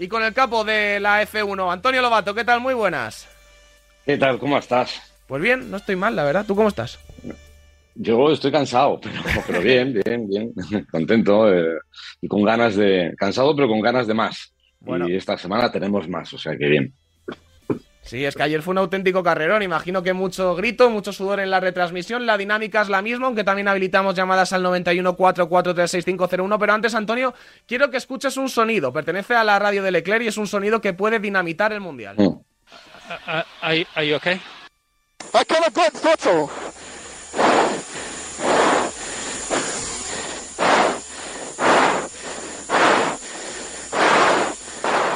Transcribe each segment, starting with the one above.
y con el capo de la F1, Antonio Lobato. ¿Qué tal? Muy buenas. ¿Qué tal? ¿Cómo estás? Pues bien, no estoy mal, la verdad. ¿Tú cómo estás? Yo estoy cansado, pero, pero bien, bien, bien, contento eh, y con ganas de... Cansado, pero con ganas de más. Bueno. Y esta semana tenemos más, o sea que bien. Sí, es que ayer fue un auténtico carrerón. Imagino que mucho grito, mucho sudor en la retransmisión. La dinámica es la misma, aunque también habilitamos llamadas al 9144366501. Pero antes, Antonio, quiero que escuches un sonido. Pertenece a la radio de Leclerc y es un sonido que puede dinamitar el mundial. Mm. Uh, are, are you okay? I got a good throttle.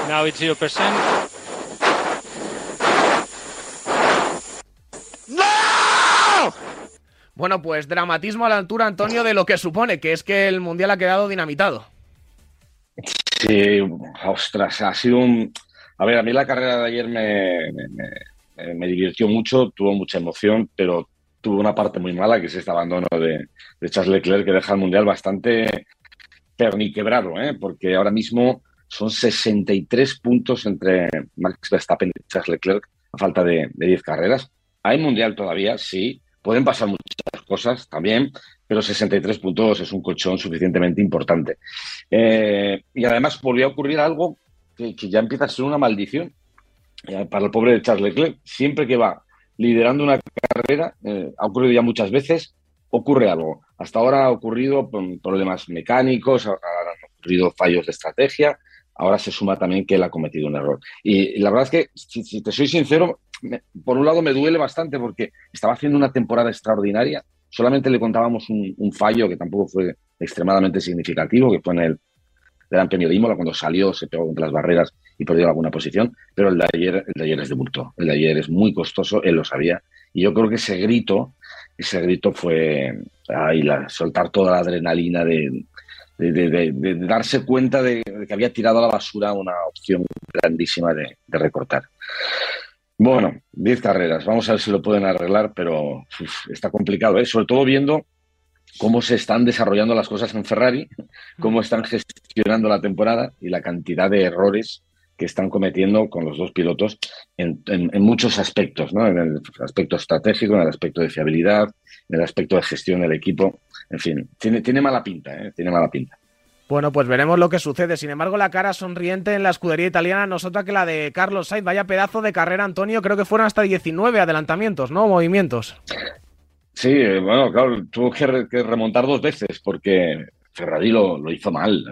Now it's 0%. Bueno, pues dramatismo a la altura, Antonio, de lo que supone, que es que el Mundial ha quedado dinamitado. Sí, ostras, ha sido un... A ver, a mí la carrera de ayer me, me, divirtió mucho, tuvo mucha emoción, pero tuvo una parte muy mala, que es este abandono de, Charles Leclerc, que deja el Mundial bastante perniquebrado, ¿eh? porque ahora mismo son 63 puntos entre Max Verstappen y Charles Leclerc a falta de, de 10 carreras. Hay Mundial todavía, sí, Pueden pasar muchas cosas también, pero 63 puntos es un colchón suficientemente importante. Eh, y además volvió ocurrir algo que, ya empieza a ser una maldición eh, para el pobre Charles Leclerc. Siempre que va liderando una carrera, eh, ha ocurrido ya muchas veces, ocurre algo. Hasta ahora ha ocurrido problemas mecánicos, han ocurrido fallos de estrategia, ahora se suma también que él ha cometido un error. Y la verdad es que, si te soy sincero, por un lado me duele bastante porque estaba haciendo una temporada extraordinaria. Solamente le contábamos un, fallo que tampoco fue extremadamente significativo, que fue en el Gran Premio de Imola, cuando salió, se pegó contra las barreras y perdió alguna posición. Pero el de ayer, el de ayer es de bulto. El de ayer es muy costoso, él lo sabía. Y yo creo que ese grito, ese grito fue ahí soltar toda la adrenalina de, darse cuenta de, que había tirado a la basura una opción grandísima de, recortar. Bueno, 10 carreras. Vamos a ver si lo pueden arreglar, pero está complicado, ¿eh? sobre todo viendo cómo se están desarrollando las cosas en Ferrari, cómo están gestionando la temporada y la cantidad de errores que están cometiendo con los dos pilotos en, muchos aspectos, ¿no? en el aspecto estratégico, en el aspecto de fiabilidad, en el aspecto de gestión del equipo. En fin, tiene, tiene mala pinta, ¿eh? tiene mala pinta. Bueno, pues veremos lo que sucede. Sin embargo, la cara sonriente en la escudería italiana no es otra que la de Carlos Sainz. Vaya pedazo de carrera, Antonio. Creo que fueron hasta 19 adelantamientos, ¿no? Movimientos. Sí, bueno, claro, tuvo que, remontar dos veces porque Ferrari lo, hizo mal.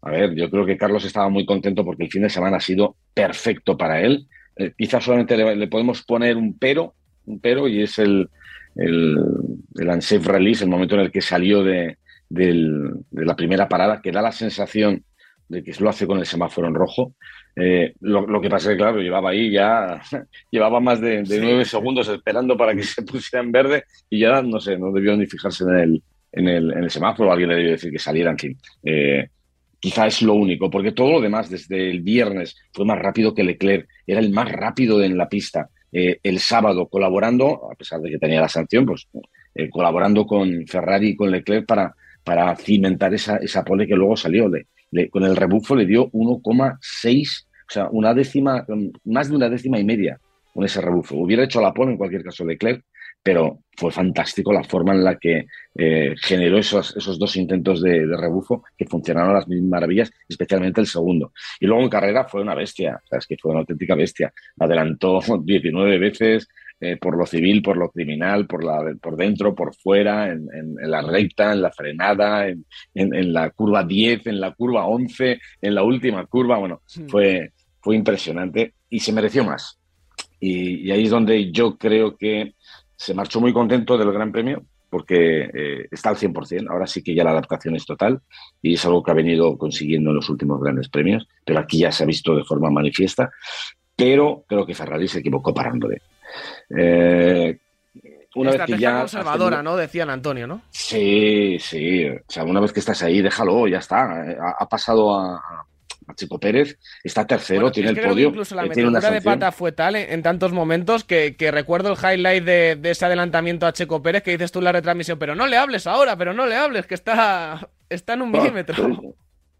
A ver, yo creo que Carlos estaba muy contento porque el fin de semana ha sido perfecto para él. Eh, quizás solamente le, podemos poner un pero, un pero, y es el, el, el unsafe release, el momento en el que salió de, de la primera parada, que da la sensación de que lo hace con el semáforo en rojo. Eh, lo, que pasa es que, claro, llevaba ahí ya, llevaba más de, nueve segundos esperando para que se pusiera en verde y ya, no sé, no debió ni fijarse en el, en el, en el semáforo, alguien le debió decir que saliera, en fin. Eh, quizá es lo único, porque todo lo demás desde el viernes fue más rápido que Leclerc, era el más rápido en la pista. Eh, el sábado colaborando, a pesar de que tenía la sanción, pues colaborando con Ferrari y con Leclerc para, para cimentar esa, esa pole que luego salió. Con el rebufo le dio 1,6, o sea, una décima, más de una décima y media con ese rebufo. Hubiera hecho la pole en cualquier caso Leclerc, pero fue fantástico la forma en la que eh, generó esos, esos dos intentos de, rebufo que funcionaron a las mismas maravillas, especialmente el segundo. Y luego en carrera fue una bestia, o es que fue una auténtica bestia. Adelantó 19 veces, eh, por lo civil, por lo criminal, por, la, por dentro, por fuera, en, la recta, en la frenada, en, la curva 10, en la curva 11, en la última curva. Bueno, fue, fue impresionante y se mereció más. Y, ahí es donde yo creo que se marchó muy contento del Gran Premio porque eh, está al 100%. Ahora sí que ya la adaptación es total y es algo que ha venido consiguiendo en los últimos grandes premios, pero aquí ya se ha visto de forma manifiesta. Pero creo que Ferrari se equivocó parándole. Eh, una vez que ya conservadora, ¿no? Decían Antonio, ¿no? Sí, sí. O sea, una vez que estás ahí, déjalo, ya está. Ha, pasado a, Chico Pérez, está tercero, tiene el podio. Incluso la metedura de pata fue tal en, tantos momentos que, recuerdo el highlight de, ese adelantamiento a Checo Pérez que dices tú en la retransmisión, pero no le hables ahora, pero no le hables, que está, está en un milímetro.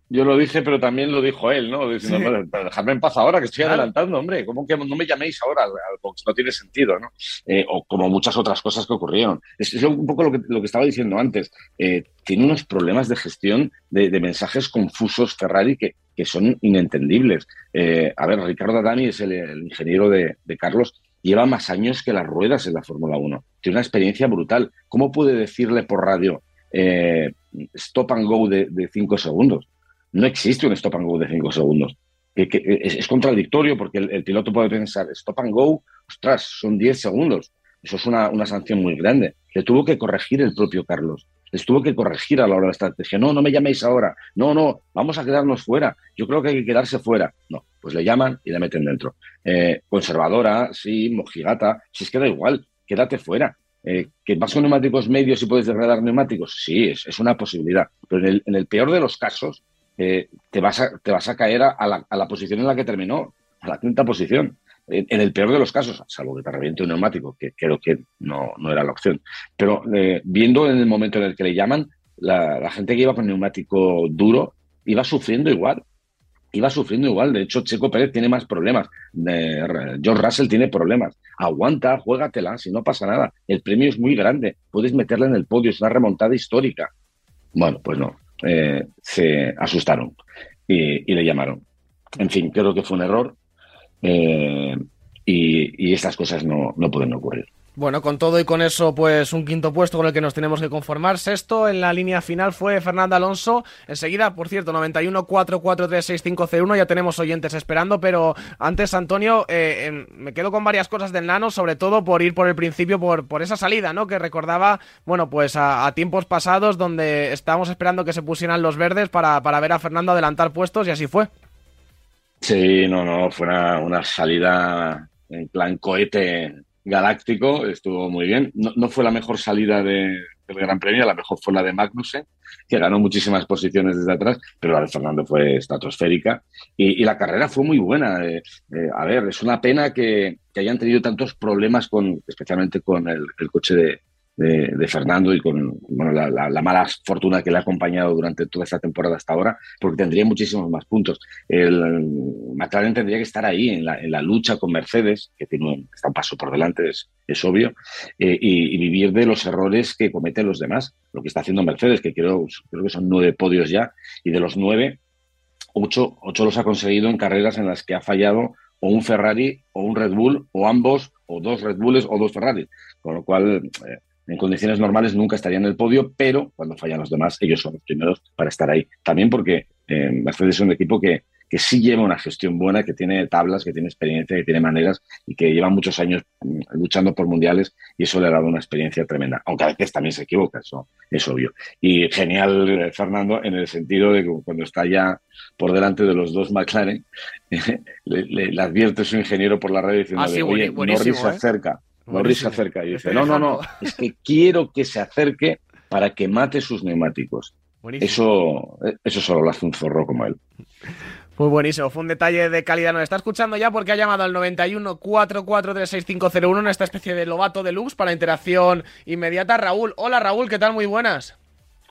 Yo lo dije, pero también lo dijo él, ¿no? Diciendo, Sí. "Pero- pero dejadme en paz ahora, que estoy Claro. adelantando, hombre. ¿Cómo que no me llaméis ahora al, al box? No tiene sentido, ¿no? Eh, o como muchas otras cosas que ocurrieron. Es, es un poco lo que, lo que estaba diciendo antes. Eh, tiene unos problemas de gestión de, de mensajes confusos Ferrari que, que son inentendibles. Eh, a ver, Ricardo Adani es el, el ingeniero de, de Carlos. Lleva más años que las ruedas en la Fórmula 1. Tiene una experiencia brutal. ¿Cómo puede decirle por radio eh, stop and go de, de cinco segundos? No existe un stop and go de cinco segundos. Que- que es, contradictorio porque el, piloto puede pensar stop and go, ostras, son 10 segundos. Eso es una, una sanción muy grande. Le tuvo que corregir el propio Carlos. Les tuvo que corregir a la hora de la estrategia. No, no me llaméis ahora. No, no, vamos a quedarnos fuera. Yo creo que hay que quedarse fuera. No, pues le llaman y le meten dentro. Eh, conservadora, sí, mojigata, si es que da igual, quédate fuera. Eh, ¿Que vas con neumáticos medios y puedes degradar neumáticos? Sí, es, es una posibilidad. Pero en el, en el peor de los casos, eh, te, vas a, te vas a caer a, la, a la posición en la que terminó, a la quinta posición. En, en el peor de los casos, salvo que te reviente un neumático, que creo que no, no era la opción. Pero eh, viendo en el momento en el que le llaman, la, la gente que iba con neumático duro iba sufriendo igual. Iba sufriendo igual. De hecho, Checo Pérez tiene más problemas. Eh, George Russell tiene problemas. Aguanta, juégatela, si no pasa nada. El premio es muy grande. Puedes meterla en el podio. Es una remontada histórica. Bueno, pues no. Eh, se asustaron y, y le llamaron. En fin, creo que fue un error. Eh, y, y estas cosas no, no pueden ocurrir. Bueno, con todo y con eso, pues un quinto puesto con el que nos tenemos que conformar. Sexto en la línea final fue Fernando Alonso. Enseguida, por cierto, 91 4 4 3 6 5 0 1. Ya tenemos oyentes esperando, pero antes, Antonio, eh, em, me quedo con varias cosas del Nano, sobre todo por ir por el principio, por, por esa salida, ¿no? Que recordaba, bueno, pues a, a tiempos pasados donde estábamos esperando que se pusieran los verdes para, para ver a Fernando adelantar puestos y así fue. Sí, no, no, fue una, una salida en plan cohete galáctico, estuvo muy bien. No, no fue la mejor salida de, del Gran Premio, la mejor fue la de Magnussen, que ganó muchísimas posiciones desde atrás, pero la de Fernando fue estratosférica y, la carrera fue muy buena. Eh, eh, a ver, es una pena que, hayan tenido tantos problemas con, especialmente con el coche de, de, de, Fernando y con bueno, la, la, la, mala fortuna que le ha acompañado durante toda esta temporada hasta ahora, porque tendría muchísimos más puntos. El McLaren tendría que estar ahí en la, en la lucha con Mercedes, que tiene un, paso por delante, es, es obvio, eh, y, y, vivir de los errores que cometen los demás. Lo que está haciendo Mercedes, que creo, creo que son nueve podios ya, y de los nueve, ocho, ocho los ha conseguido en carreras en las que ha fallado o un Ferrari o un Red Bull, o ambos, o dos Red Bulls o dos Ferraris. Con lo cual, eh, en condiciones normales nunca estarían en el podio, pero cuando fallan los demás, ellos son los primeros para estar ahí. También porque eh, Mercedes es un equipo que, que sí lleva una gestión buena, que tiene tablas, que tiene experiencia, que tiene maneras y que lleva muchos años mm, luchando por mundiales y eso le ha dado una experiencia tremenda. Aunque a veces también se equivoca, eso es obvio. Y genial, eh, Fernando, en el sentido de que cuando está ya por delante de los dos McLaren, le, le, le, advierte su ingeniero por la radio diciendo, ah, sí, oye, Norris se ¿eh? acerca. Norris se acerca y dice, no, no, no, es que quiero que se acerque para que mate sus neumáticos. Eso, eso solo lo hace un zorro como él. Muy buenísimo, fue un detalle de calidad. Nos está escuchando ya porque ha llamado al 91 4436501 en esta especie de lobato deluxe para interacción inmediata. Raúl, hola Raúl, ¿qué tal? Muy buenas.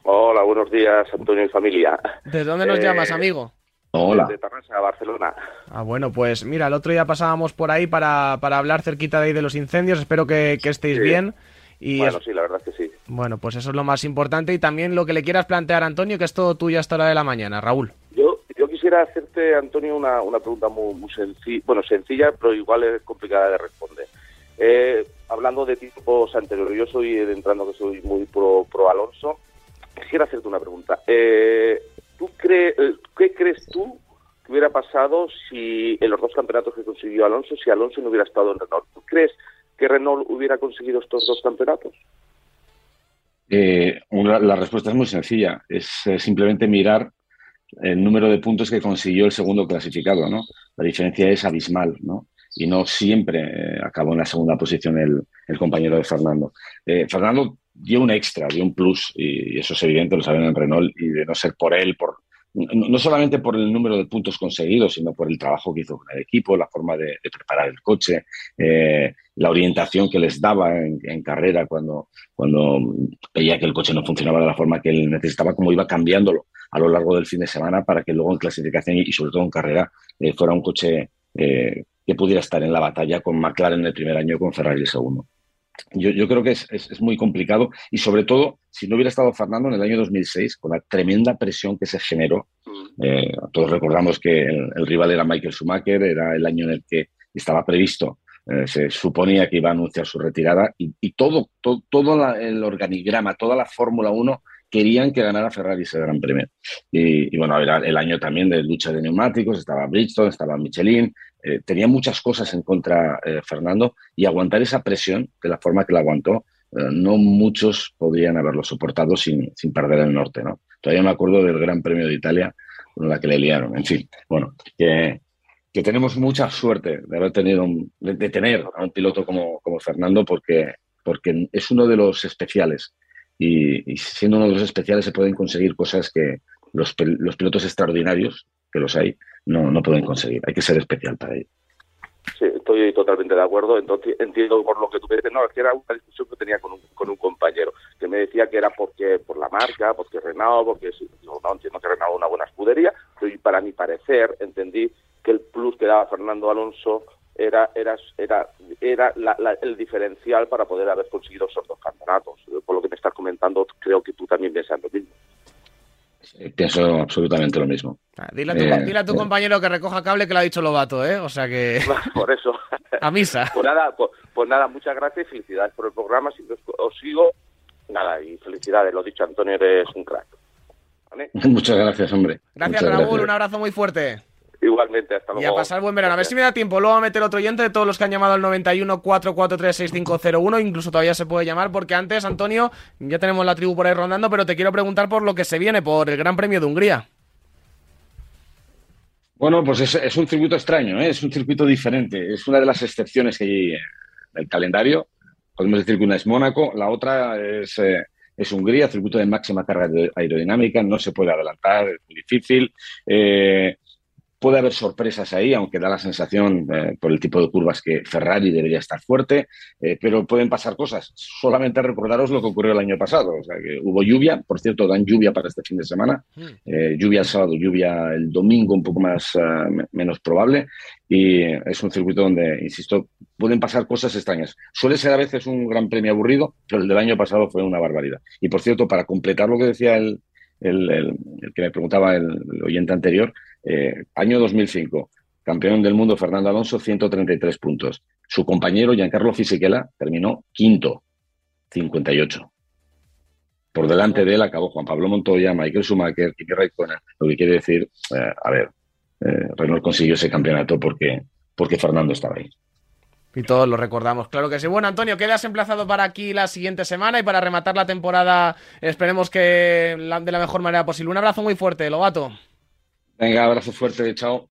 Hola, buenos días, Antonio y familia. ¿Desde dónde nos eh... llamas, amigo? Hola. De Tarrasa, Barcelona. Ah, bueno, pues mira, el otro día pasábamos por ahí para, para hablar cerquita de ahí de los incendios. Espero que, que estéis sí. bien. Y bueno, es... sí, la verdad es que sí. Bueno, pues eso es lo más importante y también lo que le quieras plantear a Antonio, que es todo tuyo hasta la de la mañana, Raúl. Yo, yo quisiera hacerte, Antonio, una, una pregunta muy, muy sencilla, bueno, sencilla, pero igual es complicada de responder. Eh, hablando de tiempos anteriores, yo soy, entrando que soy muy pro, pro Alonso, quisiera hacerte una pregunta. Eh, ¿tú crees, ¿Qué crees tú que hubiera pasado si en los dos campeonatos que consiguió Alonso, si Alonso no hubiera estado en Renault? ¿Tú crees que Renault hubiera conseguido estos dos campeonatos? Eh, la respuesta es muy sencilla. Es eh, simplemente mirar el número de puntos que consiguió el segundo clasificado, ¿no? La diferencia es abismal, ¿no? Y no siempre eh, acabó en la segunda posición el, el compañero de Fernando. Eh, Fernando dio un extra, dio un plus, y, eso es evidente, lo saben en Renault, y de no ser por él, por, no, solamente por el número de puntos conseguidos, sino por el trabajo que hizo con el equipo, la forma de, preparar el coche, eh, la orientación que les daba en, en, carrera cuando, cuando veía que el coche no funcionaba de la forma que él necesitaba, cómo iba cambiándolo a lo largo del fin de semana para que luego en clasificación y sobre todo en carrera eh, fuera un coche eh, que pudiera estar en la batalla con McLaren el primer año y con Ferrari el segundo. Yo, yo creo que es, es, es, muy complicado y sobre todo si no hubiera estado Fernando en el año 2006 con la tremenda presión que se generó. Mm. Eh, todos recordamos que el, el, rival era Michael Schumacher, era el año en el que estaba previsto, eh, se suponía que iba a anunciar su retirada y, y todo, to, todo la, el organigrama, toda la Fórmula 1 querían que ganara Ferrari ese Gran Premio. Y, y, bueno, era el año también de lucha de neumáticos, estaba Bridgestone, estaba Michelin, eh, tenía muchas cosas en contra eh, Fernando y aguantar esa presión de la forma que la aguantó, eh, no muchos podrían haberlo soportado sin, sin perder el norte. ¿no? Todavía me acuerdo del Gran Premio de Italia con la que le liaron. En fin, bueno, que, que tenemos mucha suerte de haber tenido, de, tener a un piloto como, como Fernando porque, porque es uno de los especiales. Y, siendo uno de los especiales se pueden conseguir cosas que los, los pilotos extraordinarios, que los hay, no, no pueden conseguir. Hay que ser especial para ello. Sí, estoy totalmente de acuerdo. Entonces, entiendo por lo que tú me dices. No, es que era una discusión que tenía con un, con un compañero que me decía que era porque por la marca, porque Renault, porque no, no entiendo que Renault una buena escudería, pero para mi parecer entendí que el plus que daba Fernando Alonso era era era era la, el diferencial para poder haber conseguido esos campeonatos. Por lo que me estás comentando, creo que tú también piensas lo mismo. Sí, pienso absolutamente lo mismo. Ah, dile, a tu, eh, dile, a tu, eh, compañero que recoja cable que lo ha dicho Lobato, ¿eh? O sea que. Por eso. a misa. Pues nada, pues, pues, nada, muchas gracias y felicidades por el programa. Si os, os, sigo, nada, y felicidades. Lo dicho, Antonio, eres un crack. ¿Vale? Muchas gracias, hombre. Gracias, muchas Raúl. Gracias. Un abrazo muy fuerte. Igualmente, hasta luego. Y a pasar buen verano. A ver si me da tiempo. Luego a meter otro oyente de todos los que han llamado al 91 443 6501. Incluso todavía se puede llamar porque antes, Antonio, ya tenemos la tribu por ahí rondando, pero te quiero preguntar por lo que se viene, por el Gran Premio de Hungría. Bueno, pues es, es un circuito extraño, ¿eh? es un circuito diferente. Es una de las excepciones que hay del calendario. Podemos decir que una es Mónaco, la otra es, eh, es Hungría, circuito de máxima carga aerodinámica, no se puede adelantar, es muy difícil. Eh, Puede haber sorpresas ahí, aunque da la sensación, eh, por el tipo de curvas, que Ferrari debería estar fuerte, eh, pero pueden pasar cosas. Solamente recordaros lo que ocurrió el año pasado. O sea, que hubo lluvia, por cierto, dan lluvia para este fin de semana. Eh, lluvia el sábado, lluvia el domingo, un poco más uh, menos probable. Y es un circuito donde, insisto, pueden pasar cosas extrañas. Suele ser a veces un gran premio aburrido, pero el del año pasado fue una barbaridad. Y por cierto, para completar lo que decía el, el, que me preguntaba el, el oyente anterior, eh, año 2005, campeón del mundo Fernando Alonso, 133 puntos. Su compañero Giancarlo Fisichella terminó quinto, 58. Por delante de él acabó Juan Pablo Montoya, Michael Schumacher, Kimi Raikkonen. Lo que quiere decir, eh, a ver, eh, Renault consiguió ese campeonato porque, porque Fernando estaba ahí. Y todos lo recordamos, claro que sí. Bueno, Antonio, quedas emplazado para aquí la siguiente semana y para rematar la temporada, esperemos que de la mejor manera posible. Un abrazo muy fuerte, Lobato. Venga, abrazo fuerte, chao.